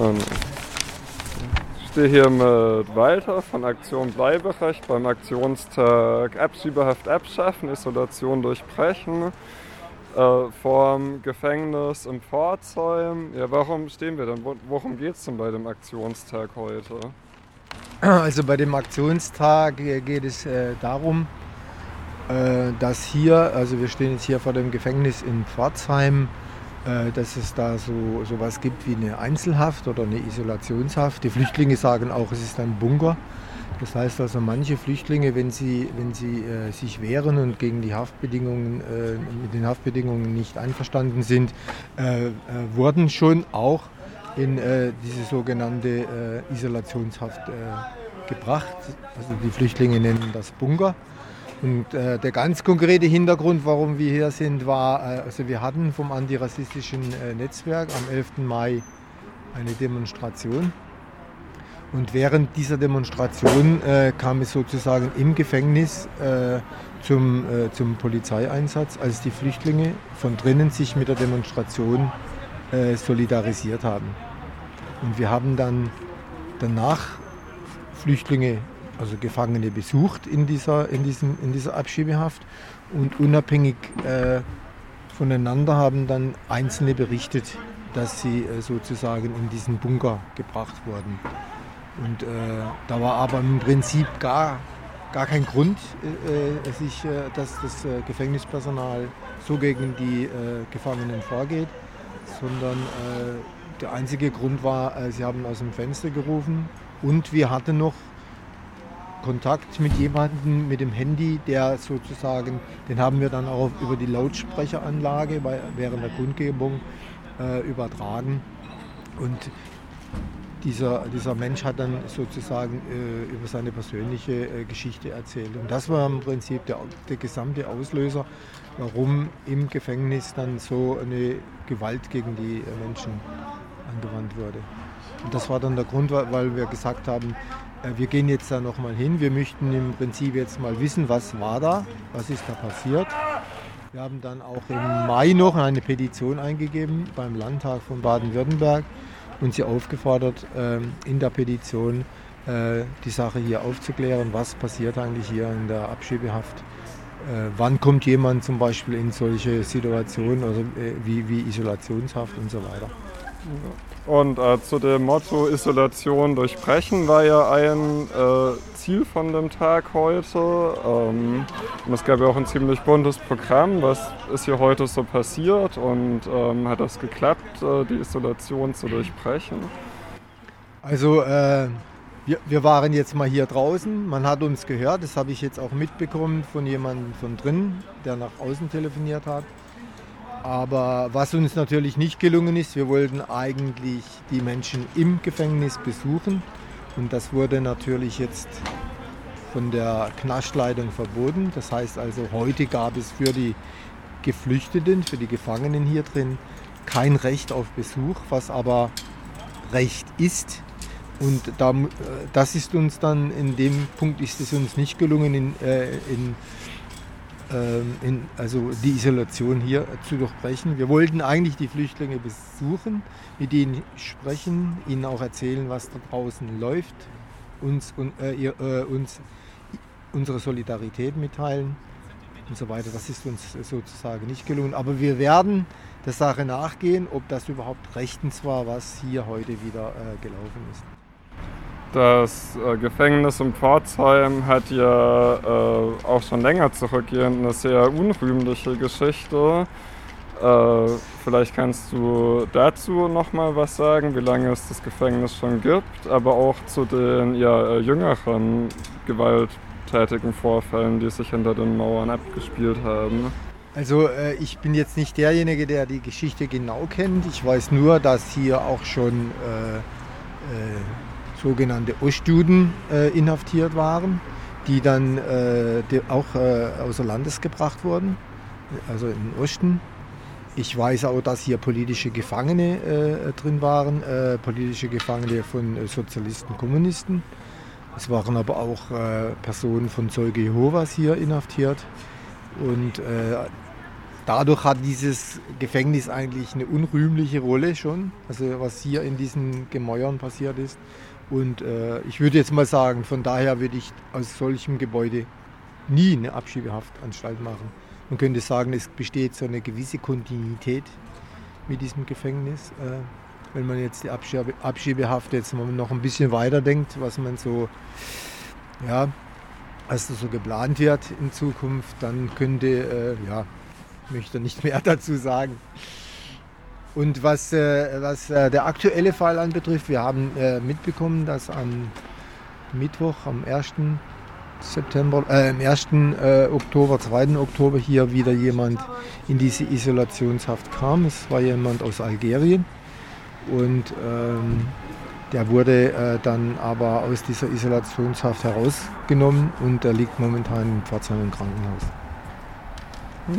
Und ich stehe hier mit Walter von Aktion Bleiberecht beim Aktionstag Abschiebehaft abschaffen, Isolation durchbrechen äh, vorm Gefängnis in Pforzheim. Ja, warum stehen wir denn? Worum geht es denn bei dem Aktionstag heute? Also bei dem Aktionstag geht es äh, darum, äh, dass hier, also wir stehen jetzt hier vor dem Gefängnis in Pforzheim, äh, dass es da so sowas gibt wie eine Einzelhaft oder eine Isolationshaft. Die Flüchtlinge sagen auch, es ist ein Bunker. Das heißt also, manche Flüchtlinge, wenn sie, wenn sie äh, sich wehren und gegen die Haftbedingungen, äh, mit den Haftbedingungen nicht einverstanden sind, äh, äh wurden schon auch in äh, diese sogenannte äh, Isolationshaft gebracht. Also die Flüchtlinge nennen das Bunker. Und der ganz konkrete Hintergrund, warum wir hier sind, war, also wir hatten vom antirassistischen Netzwerk am 11. Mai eine Demonstration und während dieser Demonstration äh, kam es sozusagen im Gefängnis äh, zum, äh, zum Polizeieinsatz, als die Flüchtlinge von drinnen sich mit der Demonstration äh, solidarisiert haben. Und wir haben dann danach Flüchtlinge, also Gefangene besucht in dieser, in diesem, in dieser Abschiebehaft und unabhängig äh, voneinander haben dann Einzelne berichtet, dass sie äh, sozusagen in diesen Bunker gebracht wurden. Und äh, da war aber im Prinzip gar, gar kein Grund, äh, äh sich, äh, dass das Gefängnispersonal so gegen die Gefangenen vorgeht, sondern der einzige Grund war, sie haben aus dem Fenster gerufen und wir hatten noch Kontakt mit jemandem mit dem Handy, der sozusagen, den haben wir dann auch über die Lautsprecheranlage während der Kundgebung äh, übertragen. Und dieser, dieser Mensch hat dann sozusagen äh, über seine persönliche äh, Geschichte erzählt. Und das war im Prinzip der, der gesamte Auslöser, warum im Gefängnis dann so eine Gewalt gegen die äh, Menschen angewandt wurde. Und das war dann der Grund, weil wir gesagt haben, äh, wir gehen jetzt da nochmal hin. Wir möchten im Prinzip jetzt mal wissen, was war da, was ist da passiert. Wir haben dann auch im Mai noch eine Petition eingegeben beim Landtag von Baden-Württemberg und sie aufgefordert, ähm, in der Petition äh, die Sache hier aufzuklären, was passiert eigentlich hier in der Abschiebehaft. Äh, wann kommt jemand zum Beispiel in solche Situationen also, wie, wie Isolationshaft und so weiter. Und äh, zu dem Motto Isolation durchbrechen war ja ein äh, Ziel von dem Tag heute. Ähm, und es gab ja auch ein ziemlich buntes Programm. Was ist hier heute so passiert und ähm, hat das geklappt, äh, die Isolation zu durchbrechen? Also äh, wir, wir, waren jetzt mal hier draußen. Man hat uns gehört. Das habe ich jetzt auch mitbekommen von jemandem von drinnen, der nach außen telefoniert hat. Aber was uns natürlich nicht gelungen ist, wir wollten eigentlich die Menschen im Gefängnis besuchen. Und das wurde natürlich jetzt von der Knastleitung verboten. Das heißt also, heute gab es für die Geflüchteten, für die Gefangenen hier drin kein Recht auf Besuch, was aber Recht ist. Und da, äh, das ist uns dann, in dem Punkt ist es uns nicht gelungen, in, äh, in in, also die Isolation hier zu durchbrechen. Wir wollten eigentlich die Flüchtlinge besuchen, mit ihnen sprechen, ihnen auch erzählen, was da draußen läuft, uns, äh, ihr, äh, uns unsere Solidarität mitteilen und so weiter. Das ist uns sozusagen nicht gelungen. Aber wir werden der Sache nachgehen, ob das überhaupt rechtens war, was hier heute wieder äh, gelaufen ist. Das äh, Gefängnis in Pforzheim hat ja äh, auch schon länger zurückgehend eine sehr unrühmliche Geschichte. Äh, vielleicht kannst du dazu noch mal was sagen, wie lange es das Gefängnis schon gibt, aber auch zu den ja, äh, jüngeren gewalttätigen Vorfällen, die sich hinter den Mauern abgespielt haben. Also äh, ich bin jetzt nicht derjenige, der die Geschichte genau kennt. Ich weiß nur, dass hier auch schon äh, sogenannte Ostjuden äh, inhaftiert waren, die dann äh, die auch äh, außer Landes gebracht wurden, also im Osten. Ich weiß auch, dass hier politische Gefangene äh, drin waren, äh, politische Gefangene von äh, Sozialisten, Kommunisten. Es waren aber auch Personen von Zeuge Jehovas hier inhaftiert. Und dadurch hat dieses Gefängnis eigentlich eine unrühmliche Rolle schon, also was hier in diesen Gemäuern passiert ist. Und äh, ich würde jetzt mal sagen, von daher würde ich aus solchem Gebäude nie eine Abschiebehaftanstalt machen. Man könnte sagen, es besteht so eine gewisse Kontinuität mit diesem Gefängnis. Äh, wenn man jetzt die Abschiebe, Abschiebehaft jetzt noch ein bisschen weiter denkt, was man so, ja, was so geplant wird in Zukunft, dann könnte, äh, ja, möchte nicht mehr dazu sagen. Und was, äh, was äh, der aktuelle Fall anbetrifft, wir haben äh, mitbekommen, dass am Mittwoch, am 1. September, äh, am 1. Äh, Oktober, 2. Oktober hier wieder jemand in diese Isolationshaft kam. Es war jemand aus Algerien und ähm, der wurde äh, dann aber aus dieser Isolationshaft herausgenommen und er liegt momentan in Pforzheim im Krankenhaus.